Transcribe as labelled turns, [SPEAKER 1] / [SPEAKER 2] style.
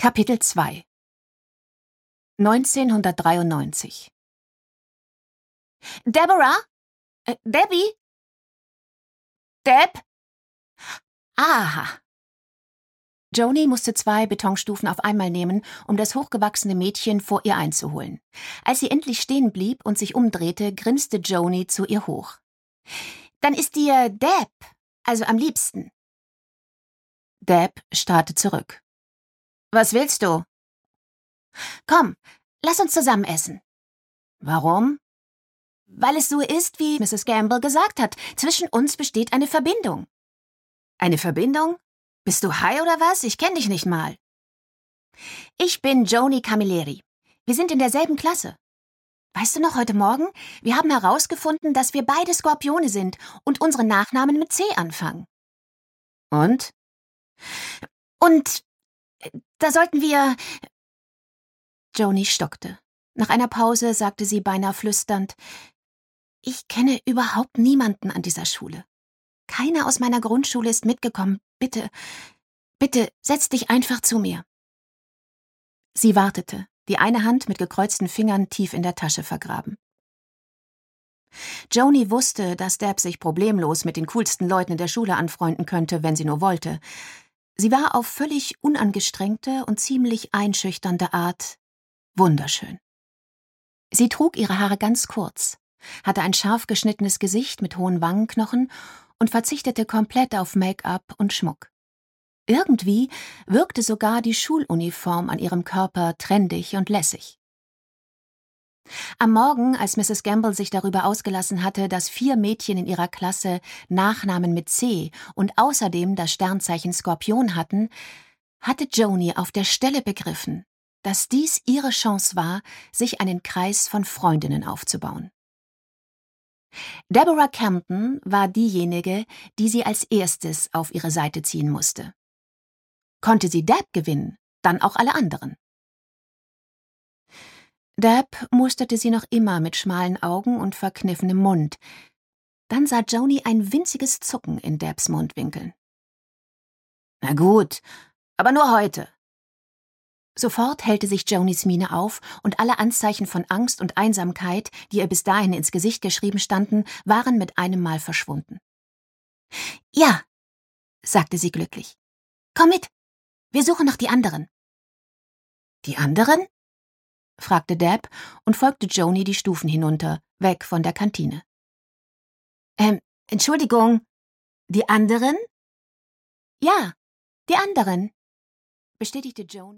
[SPEAKER 1] Kapitel 2 1993
[SPEAKER 2] Deborah? Äh, Debbie? Deb?
[SPEAKER 1] Aha. Joni musste zwei Betonstufen auf einmal nehmen, um das hochgewachsene Mädchen vor ihr einzuholen. Als sie endlich stehen blieb und sich umdrehte, grinste Joni zu ihr hoch.
[SPEAKER 2] Dann ist dir Deb, also am liebsten.
[SPEAKER 1] Deb starrte zurück.
[SPEAKER 2] Was willst du? Komm, lass uns zusammen essen.
[SPEAKER 1] Warum?
[SPEAKER 2] Weil es so ist, wie Mrs. Gamble gesagt hat. Zwischen uns besteht eine Verbindung.
[SPEAKER 1] Eine Verbindung? Bist du high oder was? Ich kenn dich nicht mal.
[SPEAKER 2] Ich bin Joni Camilleri. Wir sind in derselben Klasse. Weißt du noch heute Morgen? Wir haben herausgefunden, dass wir beide Skorpione sind und unsere Nachnamen mit C anfangen.
[SPEAKER 1] Und?
[SPEAKER 2] Und da sollten wir.
[SPEAKER 1] Joni stockte. Nach einer Pause sagte sie beinahe flüsternd Ich kenne überhaupt niemanden an dieser Schule. Keiner aus meiner Grundschule ist mitgekommen. Bitte, bitte, setz dich einfach zu mir. Sie wartete, die eine Hand mit gekreuzten Fingern tief in der Tasche vergraben. Joni wusste, dass Deb sich problemlos mit den coolsten Leuten in der Schule anfreunden könnte, wenn sie nur wollte. Sie war auf völlig unangestrengte und ziemlich einschüchternde Art wunderschön. Sie trug ihre Haare ganz kurz, hatte ein scharf geschnittenes Gesicht mit hohen Wangenknochen und verzichtete komplett auf Make-up und Schmuck. Irgendwie wirkte sogar die Schuluniform an ihrem Körper trendig und lässig. Am Morgen, als Mrs. Gamble sich darüber ausgelassen hatte, dass vier Mädchen in ihrer Klasse Nachnamen mit C und außerdem das Sternzeichen Skorpion hatten, hatte Joni auf der Stelle begriffen, dass dies ihre Chance war, sich einen Kreis von Freundinnen aufzubauen. Deborah Campton war diejenige, die sie als erstes auf ihre Seite ziehen musste. Konnte sie Deb gewinnen, dann auch alle anderen. Deb musterte sie noch immer mit schmalen Augen und verkniffenem Mund. Dann sah Joni ein winziges Zucken in Debs Mundwinkeln.
[SPEAKER 2] Na gut, aber nur heute.
[SPEAKER 1] Sofort hellte sich Jonis Miene auf, und alle Anzeichen von Angst und Einsamkeit, die ihr bis dahin ins Gesicht geschrieben standen, waren mit einem Mal verschwunden.
[SPEAKER 2] Ja, sagte sie glücklich. Komm mit. Wir suchen noch die anderen.
[SPEAKER 1] Die anderen? Fragte Deb und folgte Joni die Stufen hinunter, weg von der Kantine.
[SPEAKER 2] Ähm, Entschuldigung, die anderen?
[SPEAKER 1] Ja, die anderen, bestätigte Joan.